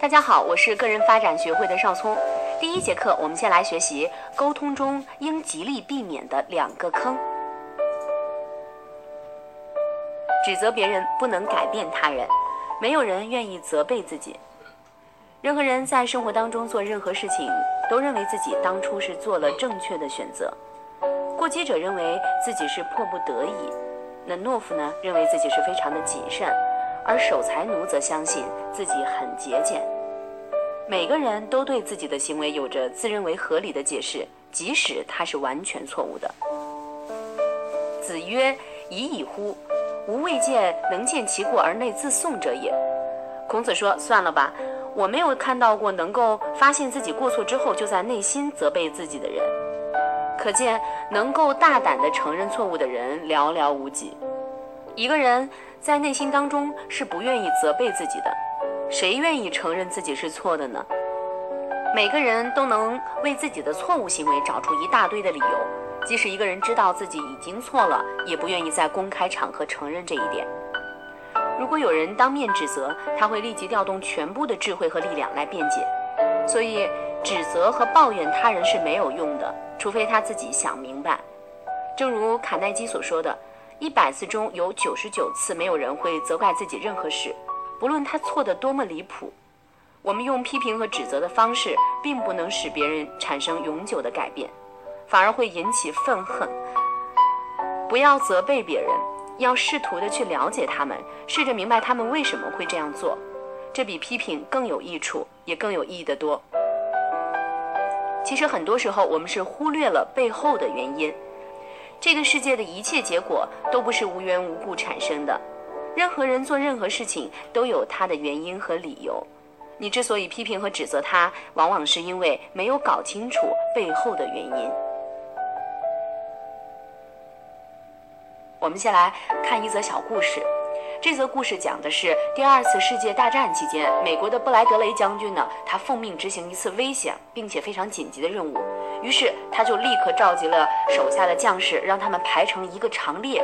大家好，我是个人发展学会的邵聪。第一节课，我们先来学习沟通中应极力避免的两个坑。指责别人不能改变他人，没有人愿意责备自己。任何人在生活当中做任何事情，都认为自己当初是做了正确的选择。过激者认为自己是迫不得已，那懦夫呢，认为自己是非常的谨慎。而守财奴则相信自己很节俭。每个人都对自己的行为有着自认为合理的解释，即使他是完全错误的。子曰：“已矣乎！吾未见能见其过而内自颂者也。”孔子说：“算了吧，我没有看到过能够发现自己过错之后就在内心责备自己的人。可见，能够大胆地承认错误的人寥寥无几。一个人。”在内心当中是不愿意责备自己的，谁愿意承认自己是错的呢？每个人都能为自己的错误行为找出一大堆的理由，即使一个人知道自己已经错了，也不愿意在公开场合承认这一点。如果有人当面指责，他会立即调动全部的智慧和力量来辩解。所以，指责和抱怨他人是没有用的，除非他自己想明白。正如卡耐基所说的。一百次中有九十九次，没有人会责怪自己任何事，不论他错得多么离谱。我们用批评和指责的方式，并不能使别人产生永久的改变，反而会引起愤恨。不要责备别人，要试图的去了解他们，试着明白他们为什么会这样做，这比批评更有益处，也更有意义的多。其实很多时候，我们是忽略了背后的原因。这个世界的一切结果都不是无缘无故产生的，任何人做任何事情都有他的原因和理由。你之所以批评和指责他，往往是因为没有搞清楚背后的原因。我们先来看一则小故事。这则故事讲的是第二次世界大战期间，美国的布莱德雷将军呢，他奉命执行一次危险并且非常紧急的任务，于是他就立刻召集了手下的将士，让他们排成一个长列。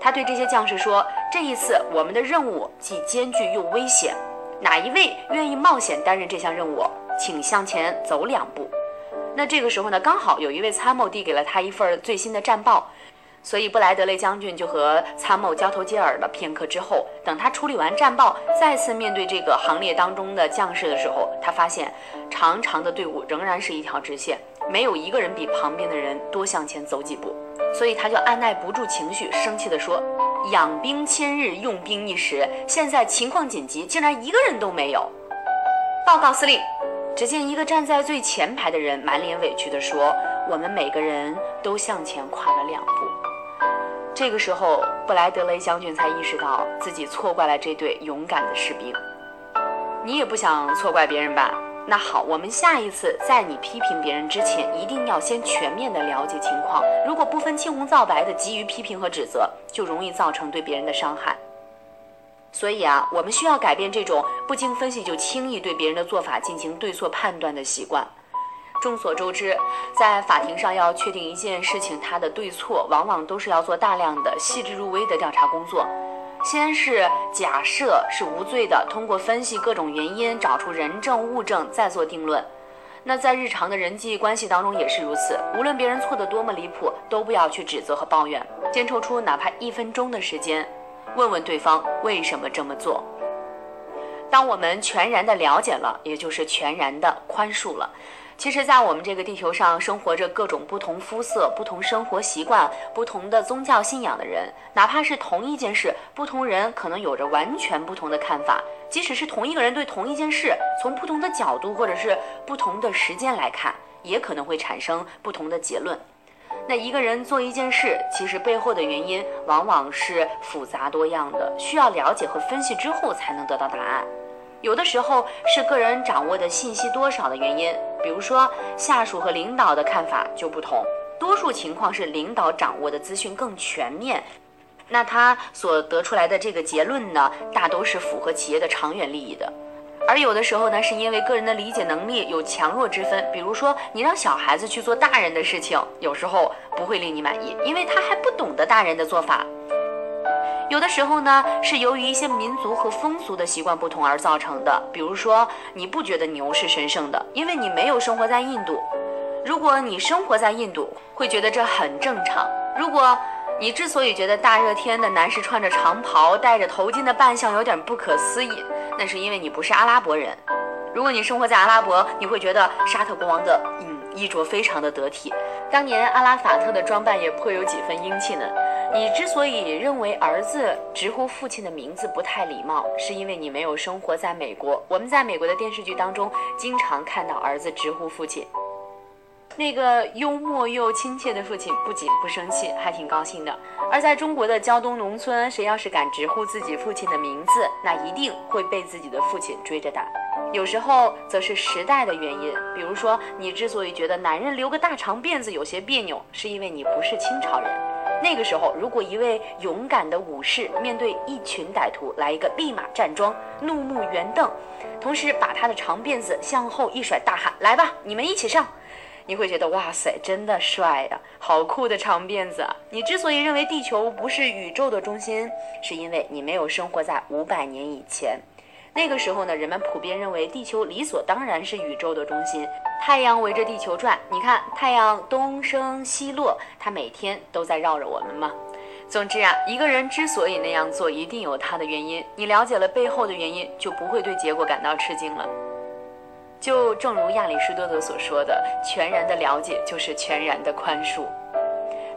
他对这些将士说：“这一次我们的任务既艰巨又危险，哪一位愿意冒险担任这项任务，请向前走两步。”那这个时候呢，刚好有一位参谋递给了他一份最新的战报。所以布莱德雷将军就和参谋交头接耳了片刻之后，等他处理完战报，再次面对这个行列当中的将士的时候，他发现长长的队伍仍然是一条直线，没有一个人比旁边的人多向前走几步。所以他就按耐不住情绪，生气地说：“养兵千日，用兵一时，现在情况紧急，竟然一个人都没有。”报告司令，只见一个站在最前排的人满脸委屈地说：“我们每个人都向前跨了两步。”这个时候，布莱德雷将军才意识到自己错怪了这对勇敢的士兵。你也不想错怪别人吧？那好，我们下一次在你批评别人之前，一定要先全面的了解情况。如果不分青红皂白的急于批评和指责，就容易造成对别人的伤害。所以啊，我们需要改变这种不经分析就轻易对别人的做法进行对错判断的习惯。众所周知，在法庭上要确定一件事情它的对错，往往都是要做大量的细致入微的调查工作。先是假设是无罪的，通过分析各种原因，找出人证物证，再做定论。那在日常的人际关系当中也是如此。无论别人错得多么离谱，都不要去指责和抱怨，先抽出哪怕一分钟的时间，问问对方为什么这么做。当我们全然的了解了，也就是全然的宽恕了。其实，在我们这个地球上生活着各种不同肤色、不同生活习惯、不同的宗教信仰的人，哪怕是同一件事，不同人可能有着完全不同的看法。即使是同一个人对同一件事，从不同的角度或者是不同的时间来看，也可能会产生不同的结论。那一个人做一件事，其实背后的原因往往是复杂多样的，需要了解和分析之后才能得到答案。有的时候是个人掌握的信息多少的原因，比如说下属和领导的看法就不同，多数情况是领导掌握的资讯更全面，那他所得出来的这个结论呢，大都是符合企业的长远利益的。而有的时候呢，是因为个人的理解能力有强弱之分，比如说你让小孩子去做大人的事情，有时候不会令你满意，因为他还不懂得大人的做法。有的时候呢，是由于一些民族和风俗的习惯不同而造成的。比如说，你不觉得牛是神圣的，因为你没有生活在印度。如果你生活在印度，会觉得这很正常。如果你之所以觉得大热天的男士穿着长袍、戴着头巾的扮相有点不可思议，那是因为你不是阿拉伯人。如果你生活在阿拉伯，你会觉得沙特国王的嗯衣着非常的得体。当年阿拉法特的装扮也颇有几分英气呢。你之所以认为儿子直呼父亲的名字不太礼貌，是因为你没有生活在美国。我们在美国的电视剧当中经常看到儿子直呼父亲，那个幽默又亲切的父亲不仅不生气，还挺高兴的。而在中国的胶东农村，谁要是敢直呼自己父亲的名字，那一定会被自己的父亲追着打。有时候则是时代的原因，比如说你之所以觉得男人留个大长辫子有些别扭，是因为你不是清朝人。那个时候，如果一位勇敢的武士面对一群歹徒来一个立马站桩、怒目圆瞪，同时把他的长辫子向后一甩，大喊：“来吧，你们一起上！”你会觉得哇塞，真的帅呀，好酷的长辫子啊！你之所以认为地球不是宇宙的中心，是因为你没有生活在五百年以前。那个时候呢，人们普遍认为地球理所当然是宇宙的中心，太阳围着地球转。你看，太阳东升西落，它每天都在绕着我们吗？总之啊，一个人之所以那样做，一定有他的原因。你了解了背后的原因，就不会对结果感到吃惊了。就正如亚里士多德所说的：“全然的了解就是全然的宽恕。”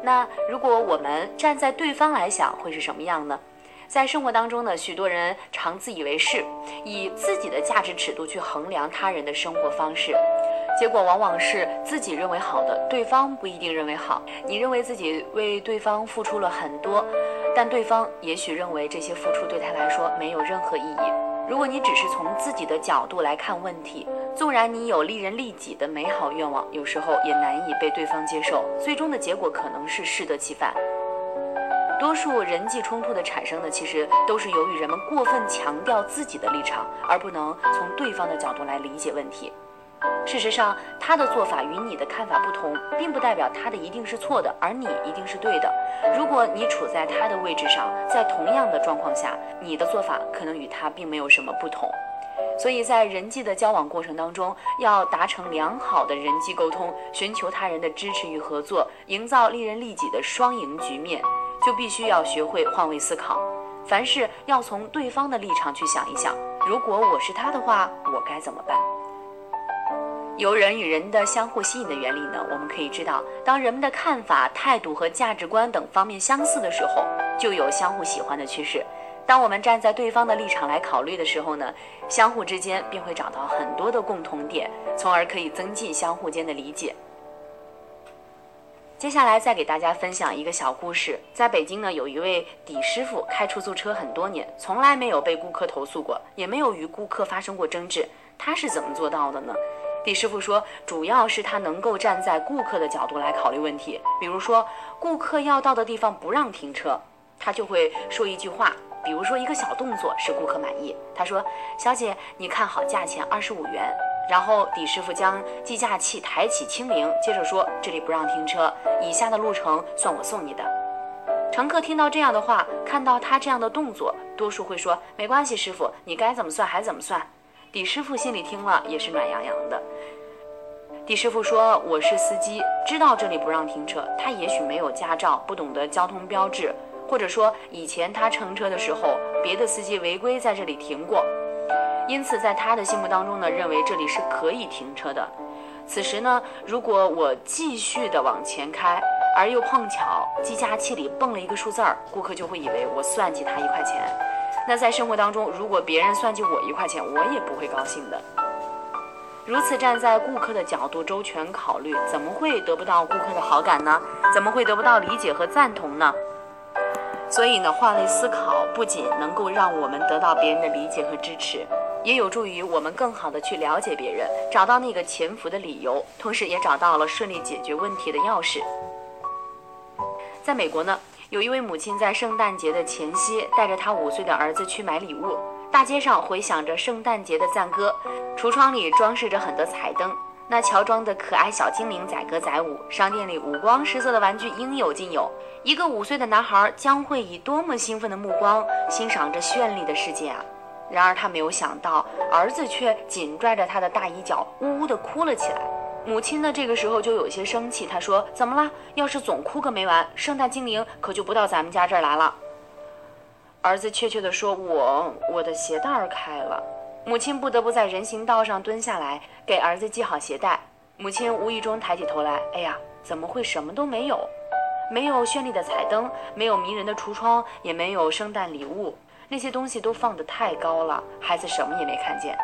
那如果我们站在对方来想，会是什么样呢？在生活当中呢，许多人常自以为是，以自己的价值尺度去衡量他人的生活方式，结果往往是自己认为好的，对方不一定认为好。你认为自己为对方付出了很多，但对方也许认为这些付出对他来说没有任何意义。如果你只是从自己的角度来看问题，纵然你有利人利己的美好愿望，有时候也难以被对方接受，最终的结果可能是适得其反。多数人际冲突的产生呢，其实都是由于人们过分强调自己的立场，而不能从对方的角度来理解问题。事实上，他的做法与你的看法不同，并不代表他的一定是错的，而你一定是对的。如果你处在他的位置上，在同样的状况下，你的做法可能与他并没有什么不同。所以在人际的交往过程当中，要达成良好的人际沟通，寻求他人的支持与合作，营造利人利己的双赢局面。就必须要学会换位思考，凡事要从对方的立场去想一想。如果我是他的话，我该怎么办？由人与人的相互吸引的原理呢？我们可以知道，当人们的看法、态度和价值观等方面相似的时候，就有相互喜欢的趋势。当我们站在对方的立场来考虑的时候呢，相互之间便会找到很多的共同点，从而可以增进相互间的理解。接下来再给大家分享一个小故事。在北京呢，有一位底师傅开出租车很多年，从来没有被顾客投诉过，也没有与顾客发生过争执。他是怎么做到的呢？底师傅说，主要是他能够站在顾客的角度来考虑问题。比如说，顾客要到的地方不让停车，他就会说一句话，比如说一个小动作使顾客满意。他说：“小姐，你看好价钱，二十五元。”然后底师傅将计价器抬起清零，接着说：“这里不让停车，以下的路程算我送你的。”乘客听到这样的话，看到他这样的动作，多数会说：“没关系，师傅，你该怎么算还怎么算。”底师傅心里听了也是暖洋洋的。底师傅说：“我是司机，知道这里不让停车。他也许没有驾照，不懂得交通标志，或者说以前他乘车的时候，别的司机违规在这里停过。”因此，在他的心目当中呢，认为这里是可以停车的。此时呢，如果我继续的往前开，而又碰巧计价器里蹦了一个数字儿，顾客就会以为我算计他一块钱。那在生活当中，如果别人算计我一块钱，我也不会高兴的。如此站在顾客的角度周全考虑，怎么会得不到顾客的好感呢？怎么会得不到理解和赞同呢？所以呢，换位思考不仅能够让我们得到别人的理解和支持。也有助于我们更好的去了解别人，找到那个潜伏的理由，同时也找到了顺利解决问题的钥匙。在美国呢，有一位母亲在圣诞节的前夕带着她五岁的儿子去买礼物，大街上回响着圣诞节的赞歌，橱窗里装饰着很多彩灯。那乔装的可爱小精灵载歌载舞，商店里五光十色的玩具应有尽有。一个五岁的男孩将会以多么兴奋的目光欣赏这绚丽的世界啊！然而他没有想到，儿子却紧拽着他的大衣角，呜呜地哭了起来。母亲呢，这个时候就有些生气，她说：“怎么了？要是总哭个没完，圣诞精灵可就不到咱们家这儿来了。”儿子怯怯地说：“我我的鞋带儿开了。”母亲不得不在人行道上蹲下来给儿子系好鞋带。母亲无意中抬起头来，哎呀，怎么会什么都没有？没有绚丽的彩灯，没有迷人的橱窗，也没有圣诞礼物。那些东西都放得太高了，孩子什么也没看见。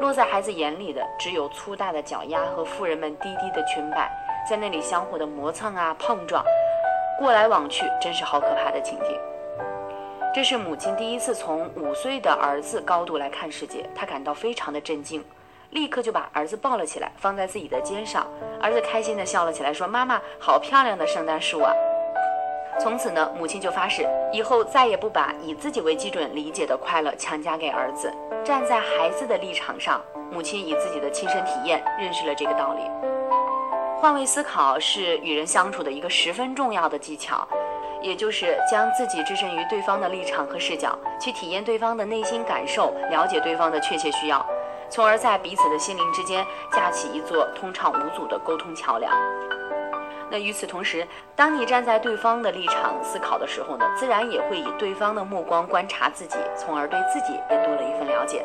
落在孩子眼里的只有粗大的脚丫和富人们低低的裙摆，在那里相互的磨蹭啊碰撞，过来往去，真是好可怕的情景。这是母亲第一次从五岁的儿子高度来看世界，她感到非常的震惊，立刻就把儿子抱了起来，放在自己的肩上。儿子开心地笑了起来，说：“妈妈，好漂亮的圣诞树啊！”从此呢，母亲就发誓，以后再也不把以自己为基准理解的快乐强加给儿子。站在孩子的立场上，母亲以自己的亲身体验认识了这个道理。换位思考是与人相处的一个十分重要的技巧。也就是将自己置身于对方的立场和视角，去体验对方的内心感受，了解对方的确切需要，从而在彼此的心灵之间架起一座通畅无阻的沟通桥梁。那与此同时，当你站在对方的立场思考的时候呢，自然也会以对方的目光观察自己，从而对自己也多了一份了解。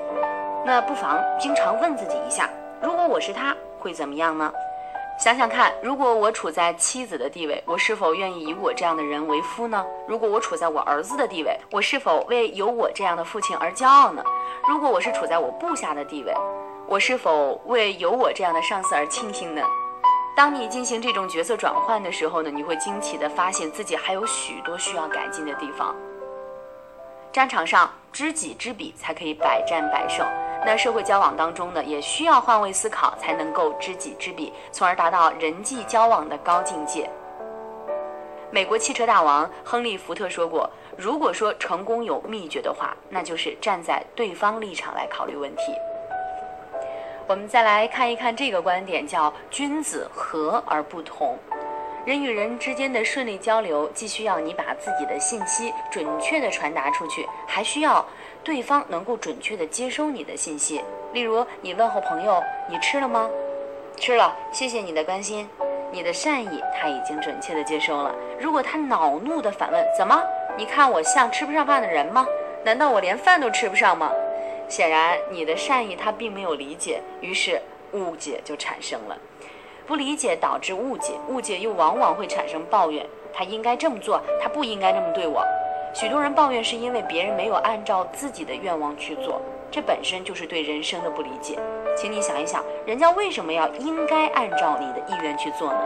那不妨经常问自己一下：如果我是他，会怎么样呢？想想看，如果我处在妻子的地位，我是否愿意以我这样的人为夫呢？如果我处在我儿子的地位，我是否为有我这样的父亲而骄傲呢？如果我是处在我部下的地位，我是否为有我这样的上司而庆幸呢？当你进行这种角色转换的时候呢，你会惊奇地发现自己还有许多需要改进的地方。战场上，知己知彼才可以百战百胜。那社会交往当中呢，也需要换位思考，才能够知己知彼，从而达到人际交往的高境界。美国汽车大王亨利·福特说过：“如果说成功有秘诀的话，那就是站在对方立场来考虑问题。”我们再来看一看这个观点，叫“君子和而不同”。人与人之间的顺利交流，既需要你把自己的信息准确地传达出去，还需要。对方能够准确地接收你的信息，例如你问候朋友：“你吃了吗？”“吃了，谢谢你的关心。”你的善意他已经准确地接收了。如果他恼怒地反问：“怎么？你看我像吃不上饭的人吗？难道我连饭都吃不上吗？”显然，你的善意他并没有理解，于是误解就产生了。不理解导致误解，误解又往往会产生抱怨：“他应该这么做，他不应该这么对我。”许多人抱怨是因为别人没有按照自己的愿望去做，这本身就是对人生的不理解。请你想一想，人家为什么要应该按照你的意愿去做呢？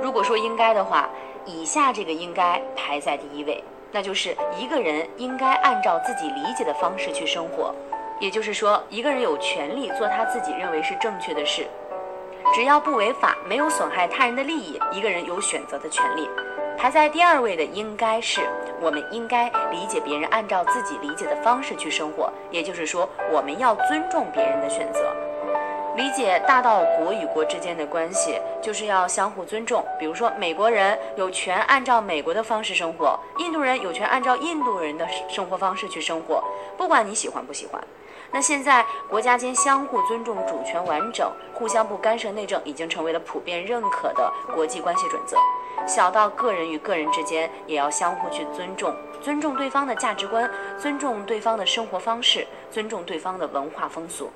如果说应该的话，以下这个应该排在第一位，那就是一个人应该按照自己理解的方式去生活。也就是说，一个人有权利做他自己认为是正确的事，只要不违法，没有损害他人的利益，一个人有选择的权利。排在第二位的应该是，我们应该理解别人，按照自己理解的方式去生活。也就是说，我们要尊重别人的选择，理解大到国与国之间的关系，就是要相互尊重。比如说，美国人有权按照美国的方式生活，印度人有权按照印度人的生活方式去生活，不管你喜欢不喜欢。那现在，国家间相互尊重、主权完整、互相不干涉内政，已经成为了普遍认可的国际关系准则。小到个人与个人之间，也要相互去尊重，尊重对方的价值观，尊重对方的生活方式，尊重对方的文化风俗。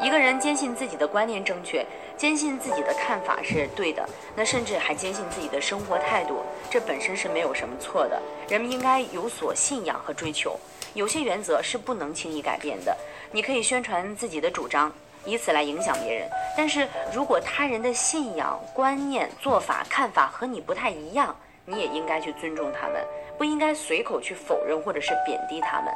一个人坚信自己的观念正确，坚信自己的看法是对的，那甚至还坚信自己的生活态度，这本身是没有什么错的。人们应该有所信仰和追求，有些原则是不能轻易改变的。你可以宣传自己的主张。以此来影响别人，但是如果他人的信仰、观念、做法、看法和你不太一样，你也应该去尊重他们，不应该随口去否认或者是贬低他们。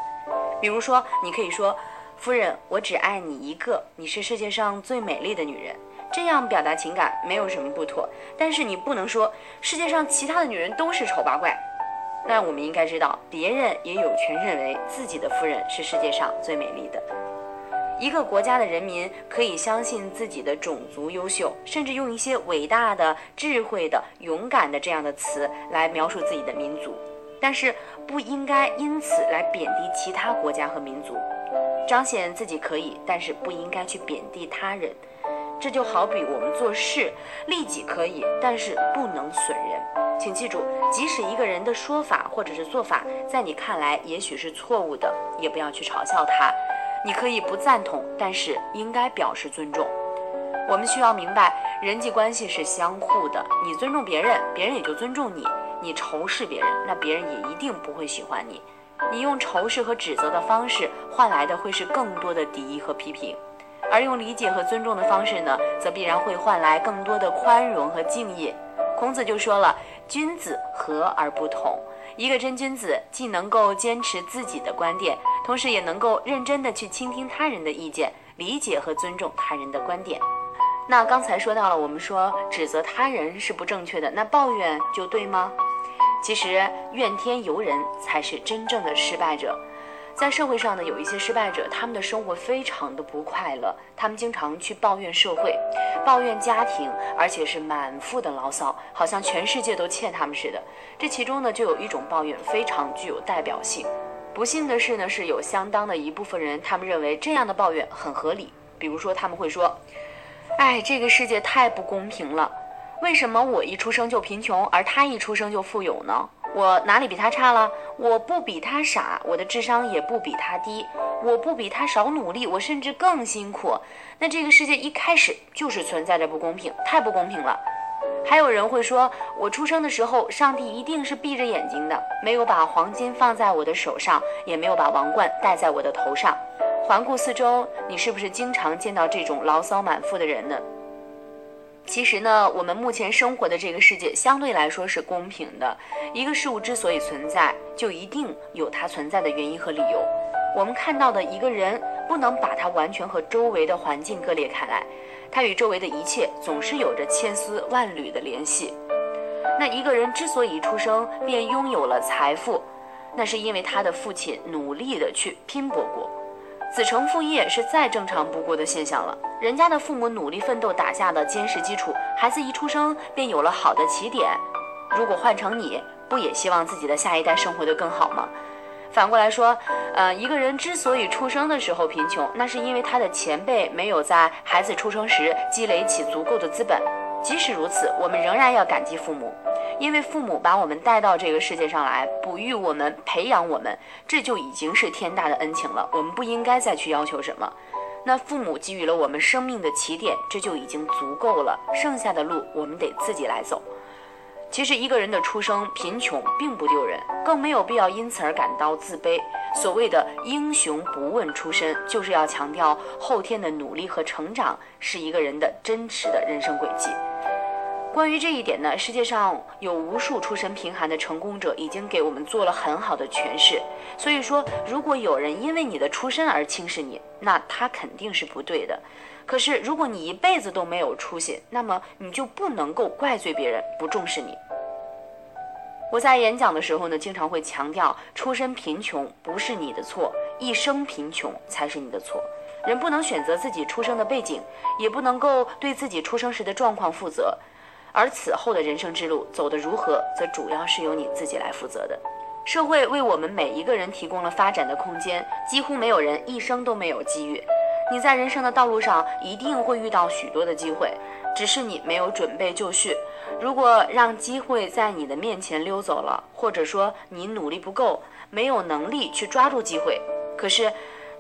比如说，你可以说：“夫人，我只爱你一个，你是世界上最美丽的女人。”这样表达情感没有什么不妥，但是你不能说世界上其他的女人都是丑八怪。那我们应该知道，别人也有权认为自己的夫人是世界上最美丽的。一个国家的人民可以相信自己的种族优秀，甚至用一些伟大的、智慧的、勇敢的这样的词来描述自己的民族，但是不应该因此来贬低其他国家和民族，彰显自己可以，但是不应该去贬低他人。这就好比我们做事，利己可以，但是不能损人。请记住，即使一个人的说法或者是做法在你看来也许是错误的，也不要去嘲笑他。你可以不赞同，但是应该表示尊重。我们需要明白，人际关系是相互的。你尊重别人，别人也就尊重你；你仇视别人，那别人也一定不会喜欢你。你用仇视和指责的方式换来的会是更多的敌意和批评，而用理解和尊重的方式呢，则必然会换来更多的宽容和敬意。孔子就说了：“君子和而不同。”一个真君子既能够坚持自己的观点，同时也能够认真的去倾听他人的意见，理解和尊重他人的观点。那刚才说到了，我们说指责他人是不正确的，那抱怨就对吗？其实怨天尤人才是真正的失败者。在社会上呢，有一些失败者，他们的生活非常的不快乐，他们经常去抱怨社会，抱怨家庭，而且是满腹的牢骚，好像全世界都欠他们似的。这其中呢，就有一种抱怨非常具有代表性。不幸的是呢，是有相当的一部分人，他们认为这样的抱怨很合理。比如说，他们会说：“哎，这个世界太不公平了，为什么我一出生就贫穷，而他一出生就富有呢？”我哪里比他差了？我不比他傻，我的智商也不比他低，我不比他少努力，我甚至更辛苦。那这个世界一开始就是存在着不公平，太不公平了。还有人会说，我出生的时候，上帝一定是闭着眼睛的，没有把黄金放在我的手上，也没有把王冠戴在我的头上。环顾四周，你是不是经常见到这种牢骚满腹的人呢？其实呢，我们目前生活的这个世界相对来说是公平的。一个事物之所以存在，就一定有它存在的原因和理由。我们看到的一个人，不能把它完全和周围的环境割裂开来，他与周围的一切总是有着千丝万缕的联系。那一个人之所以出生便拥有了财富，那是因为他的父亲努力的去拼搏过。子承父业是再正常不过的现象了。人家的父母努力奋斗打下的坚实基础，孩子一出生便有了好的起点。如果换成你，不也希望自己的下一代生活得更好吗？反过来说，呃，一个人之所以出生的时候贫穷，那是因为他的前辈没有在孩子出生时积累起足够的资本。即使如此，我们仍然要感激父母。因为父母把我们带到这个世界上来，哺育我们，培养我们，这就已经是天大的恩情了。我们不应该再去要求什么。那父母给予了我们生命的起点，这就已经足够了。剩下的路，我们得自己来走。其实，一个人的出生贫穷并不丢人，更没有必要因此而感到自卑。所谓的英雄不问出身，就是要强调后天的努力和成长是一个人的真实的人生轨迹。关于这一点呢，世界上有无数出身贫寒的成功者已经给我们做了很好的诠释。所以说，如果有人因为你的出身而轻视你，那他肯定是不对的。可是，如果你一辈子都没有出息，那么你就不能够怪罪别人不重视你。我在演讲的时候呢，经常会强调，出身贫穷不是你的错，一生贫穷才是你的错。人不能选择自己出生的背景，也不能够对自己出生时的状况负责。而此后的人生之路走得如何，则主要是由你自己来负责的。社会为我们每一个人提供了发展的空间，几乎没有人一生都没有机遇。你在人生的道路上一定会遇到许多的机会，只是你没有准备就绪。如果让机会在你的面前溜走了，或者说你努力不够，没有能力去抓住机会，可是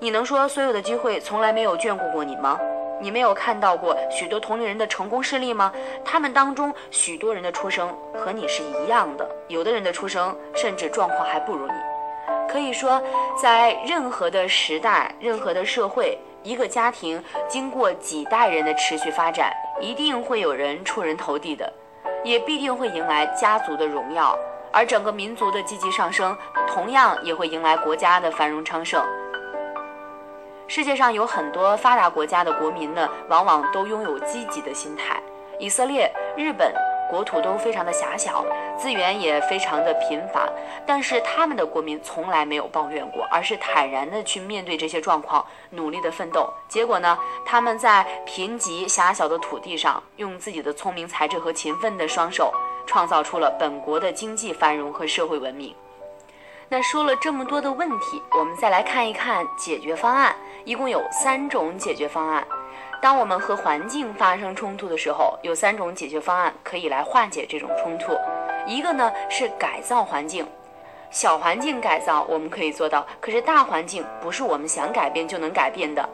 你能说所有的机会从来没有眷顾过你吗？你没有看到过许多同龄人的成功事例吗？他们当中许多人的出生和你是一样的，有的人的出生甚至状况还不如你。可以说，在任何的时代、任何的社会，一个家庭经过几代人的持续发展，一定会有人出人头地的，也必定会迎来家族的荣耀，而整个民族的积极上升，同样也会迎来国家的繁荣昌盛。世界上有很多发达国家的国民呢，往往都拥有积极的心态。以色列、日本、国土都非常的狭小，资源也非常的贫乏，但是他们的国民从来没有抱怨过，而是坦然的去面对这些状况，努力的奋斗。结果呢，他们在贫瘠狭小的土地上，用自己的聪明才智和勤奋的双手，创造出了本国的经济繁荣和社会文明。那说了这么多的问题，我们再来看一看解决方案，一共有三种解决方案。当我们和环境发生冲突的时候，有三种解决方案可以来化解这种冲突。一个呢是改造环境，小环境改造我们可以做到，可是大环境不是我们想改变就能改变的。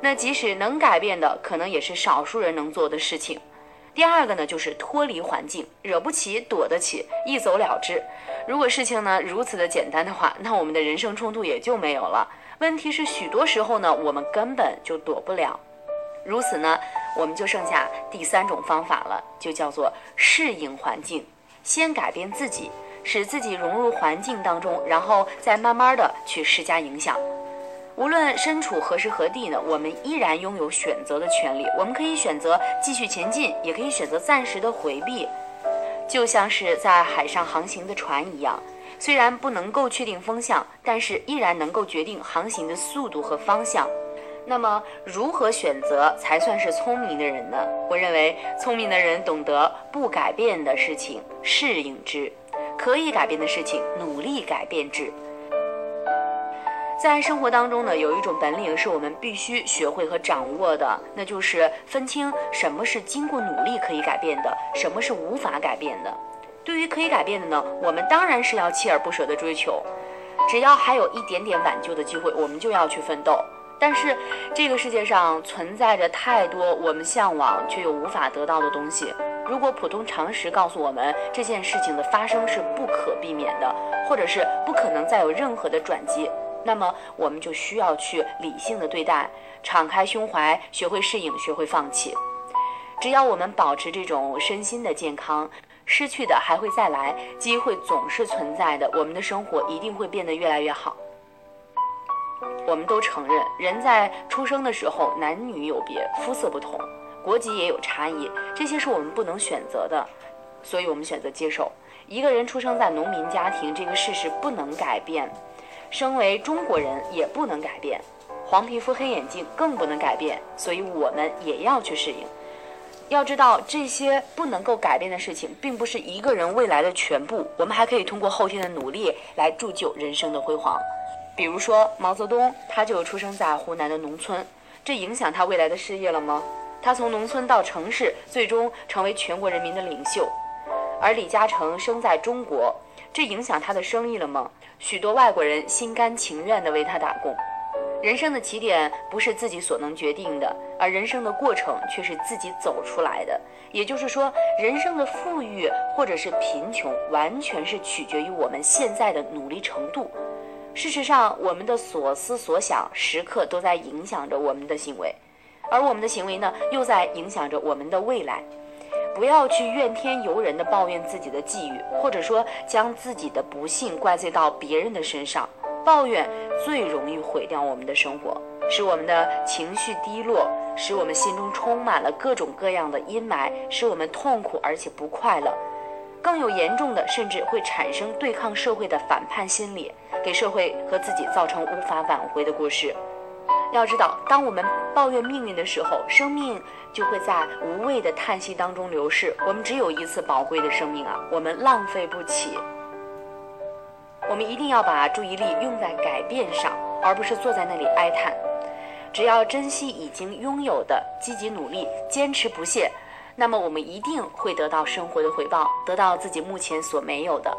那即使能改变的，可能也是少数人能做的事情。第二个呢就是脱离环境，惹不起躲得起，一走了之。如果事情呢如此的简单的话，那我们的人生冲突也就没有了。问题是许多时候呢，我们根本就躲不了。如此呢，我们就剩下第三种方法了，就叫做适应环境。先改变自己，使自己融入环境当中，然后再慢慢的去施加影响。无论身处何时何地呢，我们依然拥有选择的权利。我们可以选择继续前进，也可以选择暂时的回避。就像是在海上航行的船一样，虽然不能够确定风向，但是依然能够决定航行的速度和方向。那么，如何选择才算是聪明的人呢？我认为，聪明的人懂得不改变的事情适应之，可以改变的事情努力改变之。在生活当中呢，有一种本领是我们必须学会和掌握的，那就是分清什么是经过努力可以改变的，什么是无法改变的。对于可以改变的呢，我们当然是要锲而不舍地追求，只要还有一点点挽救的机会，我们就要去奋斗。但是，这个世界上存在着太多我们向往却又无法得到的东西。如果普通常识告诉我们这件事情的发生是不可避免的，或者是不可能再有任何的转机，那么我们就需要去理性的对待，敞开胸怀，学会适应，学会放弃。只要我们保持这种身心的健康，失去的还会再来，机会总是存在的，我们的生活一定会变得越来越好。我们都承认，人在出生的时候男女有别，肤色不同，国籍也有差异，这些是我们不能选择的，所以我们选择接受。一个人出生在农民家庭，这个事实不能改变；身为中国人也不能改变，黄皮肤黑眼睛更不能改变，所以我们也要去适应。要知道，这些不能够改变的事情，并不是一个人未来的全部，我们还可以通过后天的努力来铸就人生的辉煌。比如说毛泽东，他就出生在湖南的农村，这影响他未来的事业了吗？他从农村到城市，最终成为全国人民的领袖。而李嘉诚生在中国，这影响他的生意了吗？许多外国人心甘情愿地为他打工。人生的起点不是自己所能决定的，而人生的过程却是自己走出来的。也就是说，人生的富裕或者是贫穷，完全是取决于我们现在的努力程度。事实上，我们的所思所想时刻都在影响着我们的行为，而我们的行为呢，又在影响着我们的未来。不要去怨天尤人的抱怨自己的际遇，或者说将自己的不幸怪罪到别人的身上。抱怨最容易毁掉我们的生活，使我们的情绪低落，使我们心中充满了各种各样的阴霾，使我们痛苦而且不快乐。更有严重的，甚至会产生对抗社会的反叛心理，给社会和自己造成无法挽回的过失。要知道，当我们抱怨命运的时候，生命就会在无谓的叹息当中流逝。我们只有一次宝贵的生命啊，我们浪费不起。我们一定要把注意力用在改变上，而不是坐在那里哀叹。只要珍惜已经拥有的，积极努力，坚持不懈。那么我们一定会得到生活的回报，得到自己目前所没有的。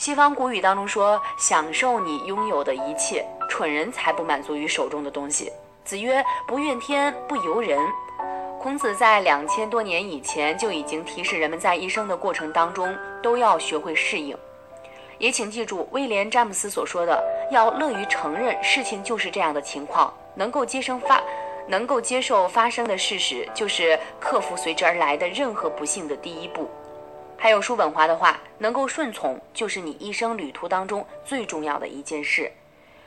西方古语当中说：“享受你拥有的一切，蠢人才不满足于手中的东西。”子曰：“不怨天不尤人。”孔子在两千多年以前就已经提示人们在一生的过程当中都要学会适应。也请记住威廉·詹姆斯所说的：“要乐于承认事情就是这样的情况，能够接生发。”能够接受发生的事实，就是克服随之而来的任何不幸的第一步。还有叔本华的话：“能够顺从，就是你一生旅途当中最重要的一件事。”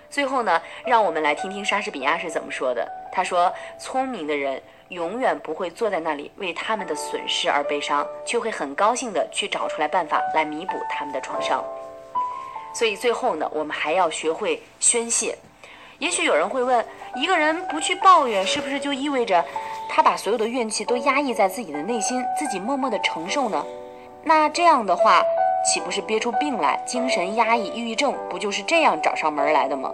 最后呢，让我们来听听莎士比亚是怎么说的。他说：“聪明的人永远不会坐在那里为他们的损失而悲伤，却会很高兴地去找出来办法来弥补他们的创伤。”所以最后呢，我们还要学会宣泄。也许有人会问：一个人不去抱怨，是不是就意味着他把所有的怨气都压抑在自己的内心，自己默默地承受呢？那这样的话，岂不是憋出病来？精神压抑、抑郁症不就是这样找上门来的吗？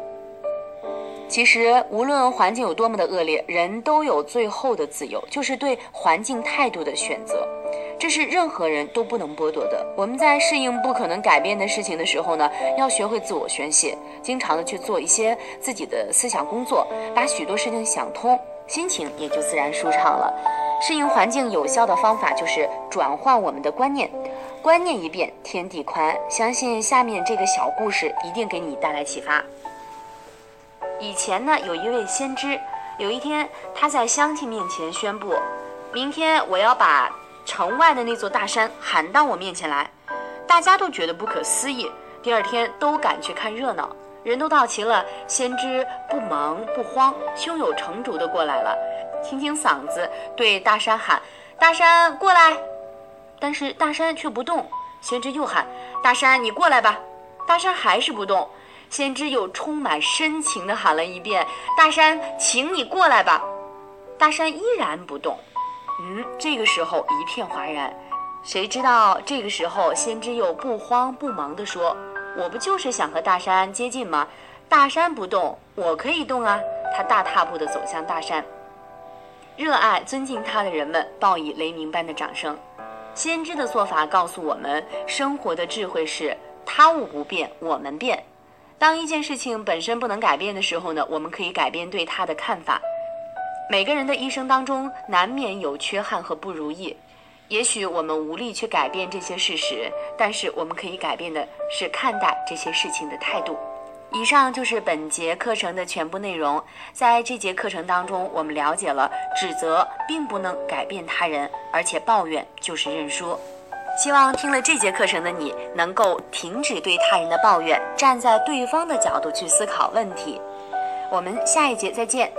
其实，无论环境有多么的恶劣，人都有最后的自由，就是对环境态度的选择。这是任何人都不能剥夺的。我们在适应不可能改变的事情的时候呢，要学会自我宣泄，经常的去做一些自己的思想工作，把许多事情想通，心情也就自然舒畅了。适应环境有效的方法就是转换我们的观念，观念一变，天地宽。相信下面这个小故事一定给你带来启发。以前呢，有一位先知，有一天他在乡亲面前宣布，明天我要把。城外的那座大山喊到我面前来，大家都觉得不可思议。第二天都赶去看热闹，人都到齐了，先知不忙不慌，胸有成竹的过来了，清清嗓子对大山喊：“大山过来！”但是大山却不动。先知又喊：“大山你过来吧！”大山还是不动。先知又充满深情地喊了一遍：“大山，请你过来吧！”大山依然不动。嗯，这个时候一片哗然，谁知道这个时候先知又不慌不忙地说：“我不就是想和大山接近吗？大山不动，我可以动啊！”他大踏步地走向大山，热爱尊敬他的人们报以雷鸣般的掌声。先知的做法告诉我们，生活的智慧是他物不变，我们变。当一件事情本身不能改变的时候呢，我们可以改变对它的看法。每个人的一生当中难免有缺憾和不如意，也许我们无力去改变这些事实，但是我们可以改变的是看待这些事情的态度。以上就是本节课程的全部内容。在这节课程当中，我们了解了指责并不能改变他人，而且抱怨就是认输。希望听了这节课程的你能够停止对他人的抱怨，站在对方的角度去思考问题。我们下一节再见。